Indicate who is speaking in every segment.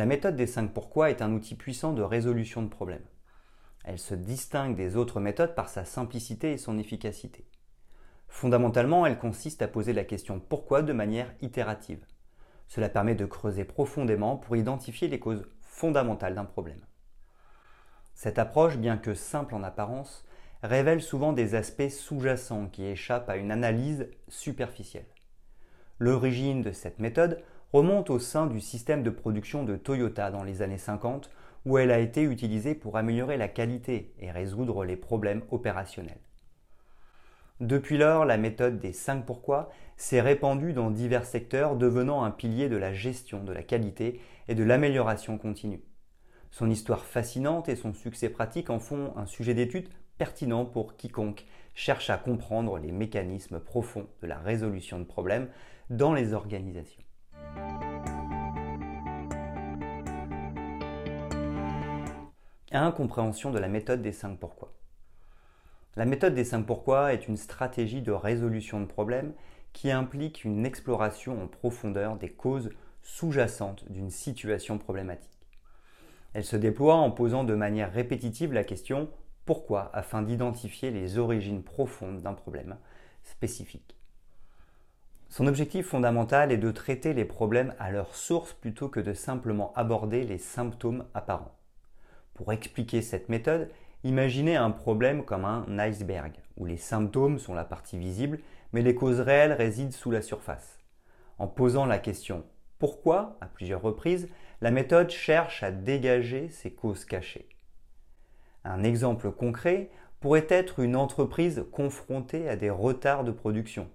Speaker 1: La méthode des 5 pourquoi est un outil puissant de résolution de problèmes. Elle se distingue des autres méthodes par sa simplicité et son efficacité. Fondamentalement, elle consiste à poser la question pourquoi de manière itérative. Cela permet de creuser profondément pour identifier les causes fondamentales d'un problème. Cette approche, bien que simple en apparence, révèle souvent des aspects sous-jacents qui échappent à une analyse superficielle. L'origine de cette méthode remonte au sein du système de production de Toyota dans les années 50, où elle a été utilisée pour améliorer la qualité et résoudre les problèmes opérationnels. Depuis lors, la méthode des 5 pourquoi s'est répandue dans divers secteurs, devenant un pilier de la gestion de la qualité et de l'amélioration continue. Son histoire fascinante et son succès pratique en font un sujet d'étude pertinent pour quiconque cherche à comprendre les mécanismes profonds de la résolution de problèmes dans les organisations. Incompréhension de la méthode des 5 pourquoi. La méthode des 5 pourquoi est une stratégie de résolution de problèmes qui implique une exploration en profondeur des causes sous-jacentes d'une situation problématique. Elle se déploie en posant de manière répétitive la question pourquoi? afin d'identifier les origines profondes d'un problème spécifique. Son objectif fondamental est de traiter les problèmes à leur source plutôt que de simplement aborder les symptômes apparents. Pour expliquer cette méthode, imaginez un problème comme un iceberg, où les symptômes sont la partie visible, mais les causes réelles résident sous la surface. En posant la question pourquoi? à plusieurs reprises, la méthode cherche à dégager ces causes cachées. Un exemple concret pourrait être une entreprise confrontée à des retards de production.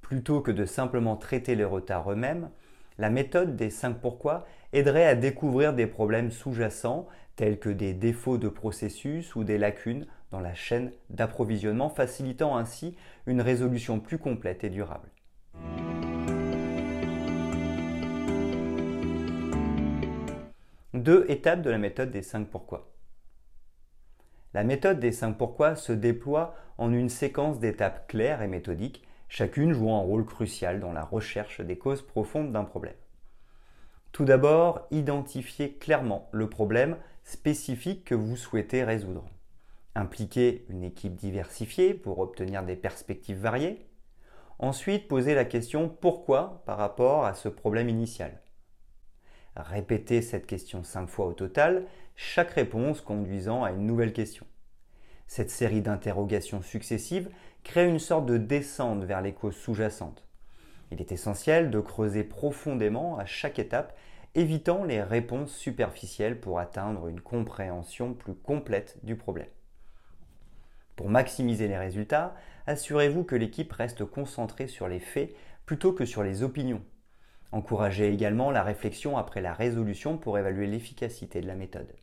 Speaker 1: Plutôt que de simplement traiter les retards eux-mêmes, la méthode des 5 pourquoi aiderait à découvrir des problèmes sous-jacents tels que des défauts de processus ou des lacunes dans la chaîne d'approvisionnement, facilitant ainsi une résolution plus complète et durable. Deux étapes de la méthode des 5 pourquoi. La méthode des 5 pourquoi se déploie en une séquence d'étapes claires et méthodiques chacune jouant un rôle crucial dans la recherche des causes profondes d'un problème. Tout d'abord, identifiez clairement le problème spécifique que vous souhaitez résoudre. Impliquez une équipe diversifiée pour obtenir des perspectives variées. Ensuite, posez la question pourquoi par rapport à ce problème initial? Répétez cette question cinq fois au total, chaque réponse conduisant à une nouvelle question. Cette série d'interrogations successives crée une sorte de descente vers les causes sous-jacentes. Il est essentiel de creuser profondément à chaque étape, évitant les réponses superficielles pour atteindre une compréhension plus complète du problème. Pour maximiser les résultats, assurez-vous que l'équipe reste concentrée sur les faits plutôt que sur les opinions. Encouragez également la réflexion après la résolution pour évaluer l'efficacité de la méthode.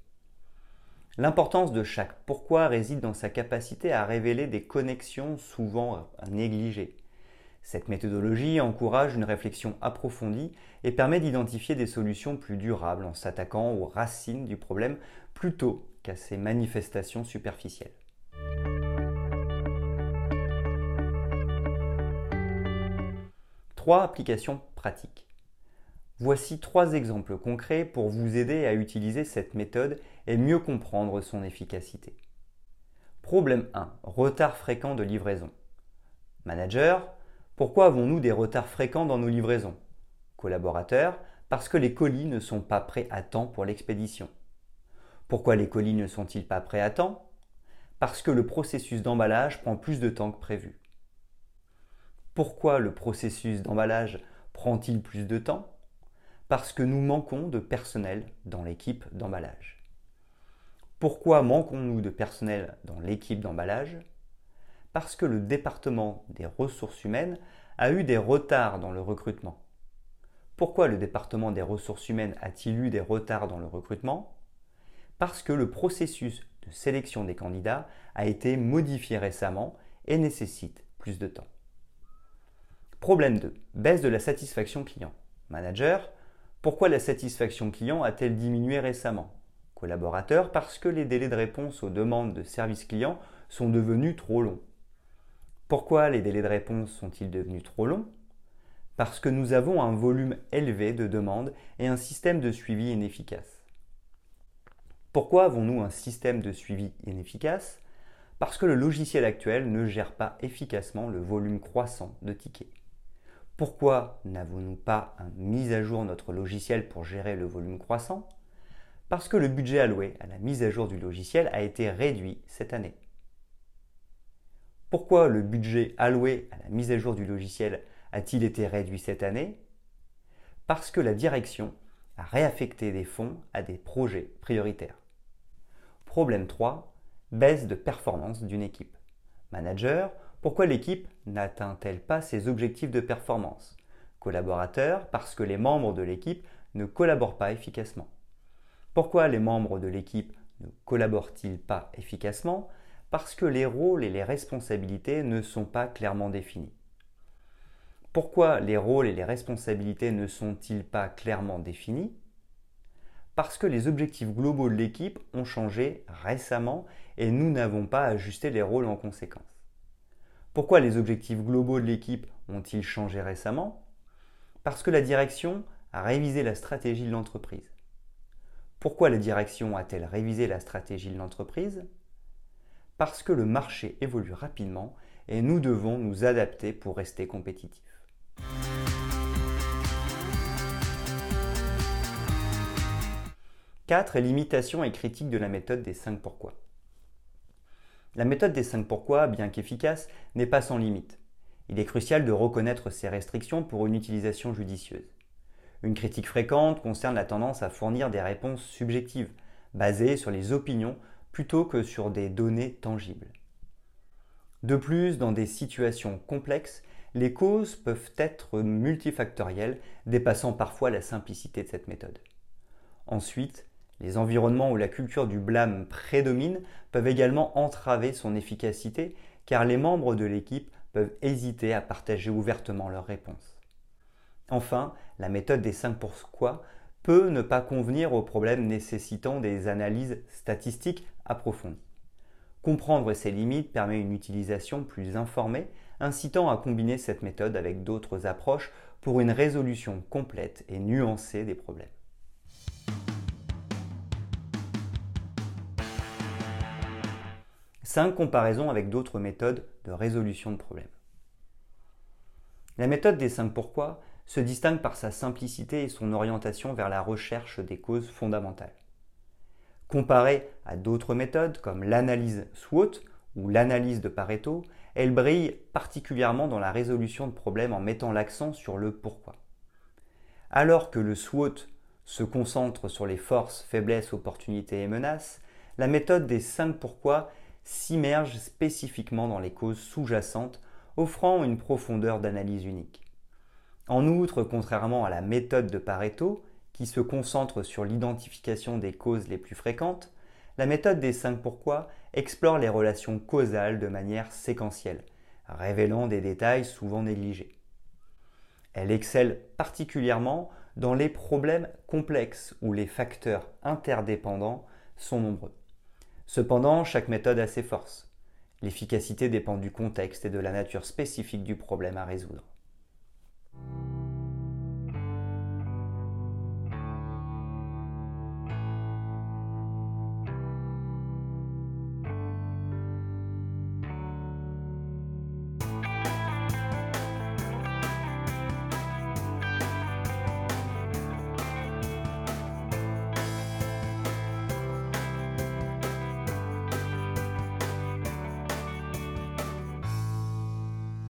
Speaker 1: L'importance de chaque pourquoi réside dans sa capacité à révéler des connexions souvent négligées. Cette méthodologie encourage une réflexion approfondie et permet d'identifier des solutions plus durables en s'attaquant aux racines du problème plutôt qu'à ses manifestations superficielles. Trois applications pratiques. Voici trois exemples concrets pour vous aider à utiliser cette méthode et mieux comprendre son efficacité. Problème 1. Retard fréquent de livraison. Manager, pourquoi avons-nous des retards fréquents dans nos livraisons? Collaborateur, parce que les colis ne sont pas prêts à temps pour l'expédition. Pourquoi les colis ne sont-ils pas prêts à temps? Parce que le processus d'emballage prend plus de temps que prévu. Pourquoi le processus d'emballage prend-il plus de temps? Parce que nous manquons de personnel dans l'équipe d'emballage. Pourquoi manquons-nous de personnel dans l'équipe d'emballage? Parce que le département des ressources humaines a eu des retards dans le recrutement. Pourquoi le département des ressources humaines a-t-il eu des retards dans le recrutement? Parce que le processus de sélection des candidats a été modifié récemment et nécessite plus de temps. Problème 2. Baisse de la satisfaction client. Manager, pourquoi la satisfaction client a-t-elle diminué récemment? Collaborateur, parce que les délais de réponse aux demandes de service client sont devenus trop longs. Pourquoi les délais de réponse sont-ils devenus trop longs? Parce que nous avons un volume élevé de demandes et un système de suivi inefficace. Pourquoi avons-nous un système de suivi inefficace? Parce que le logiciel actuel ne gère pas efficacement le volume croissant de tickets. Pourquoi n'avons-nous pas mis à jour notre logiciel pour gérer le volume croissant? Parce que le budget alloué à la mise à jour du logiciel a été réduit cette année. Pourquoi le budget alloué à la mise à jour du logiciel a-t-il été réduit cette année? Parce que la direction a réaffecté des fonds à des projets prioritaires. Problème 3. Baisse de performance d'une équipe. Manager, pourquoi l'équipe n'atteint-elle pas ses objectifs de performance? Collaborateurs, parce que les membres de l'équipe ne collaborent pas efficacement. Pourquoi les membres de l'équipe ne collaborent-ils pas efficacement? Parce que les rôles et les responsabilités ne sont pas clairement définis. Pourquoi les rôles et les responsabilités ne sont-ils pas clairement définis? Parce que les objectifs globaux de l'équipe ont changé récemment et nous n'avons pas ajusté les rôles en conséquence. Pourquoi les objectifs globaux de l'équipe ont-ils changé récemment? Parce que la direction a révisé la stratégie de l'entreprise. Pourquoi la direction a-t-elle révisé la stratégie de l'entreprise? Parce que le marché évolue rapidement et nous devons nous adapter pour rester compétitifs. Quatre limitations et critiques de la méthode des 5 pourquoi. La méthode des 5 pourquoi, bien qu'efficace, n'est pas sans limite. Il est crucial de reconnaître ces restrictions pour une utilisation judicieuse. Une critique fréquente concerne la tendance à fournir des réponses subjectives, basées sur les opinions plutôt que sur des données tangibles. De plus, dans des situations complexes, les causes peuvent être multifactorielles, dépassant parfois la simplicité de cette méthode. Ensuite, les environnements où la culture du blâme prédomine peuvent également entraver son efficacité car les membres de l'équipe peuvent hésiter à partager ouvertement leurs réponses. Enfin, la méthode des 5 pourquoi peut ne pas convenir aux problèmes nécessitant des analyses statistiques approfondies. Comprendre ses limites permet une utilisation plus informée, incitant à combiner cette méthode avec d'autres approches pour une résolution complète et nuancée des problèmes. 5 comparaisons avec d'autres méthodes de résolution de problèmes. La méthode des 5 pourquoi se distingue par sa simplicité et son orientation vers la recherche des causes fondamentales. Comparée à d'autres méthodes comme l'analyse SWOT ou l'analyse de Pareto, elle brille particulièrement dans la résolution de problèmes en mettant l'accent sur le pourquoi. Alors que le SWOT se concentre sur les forces, faiblesses, opportunités et menaces, la méthode des 5 pourquoi s'immerge spécifiquement dans les causes sous-jacentes, offrant une profondeur d'analyse unique. En outre, contrairement à la méthode de Pareto, qui se concentre sur l'identification des causes les plus fréquentes, la méthode des 5 pourquoi explore les relations causales de manière séquentielle, révélant des détails souvent négligés. Elle excelle particulièrement dans les problèmes complexes où les facteurs interdépendants sont nombreux. Cependant, chaque méthode a ses forces. L'efficacité dépend du contexte et de la nature spécifique du problème à résoudre.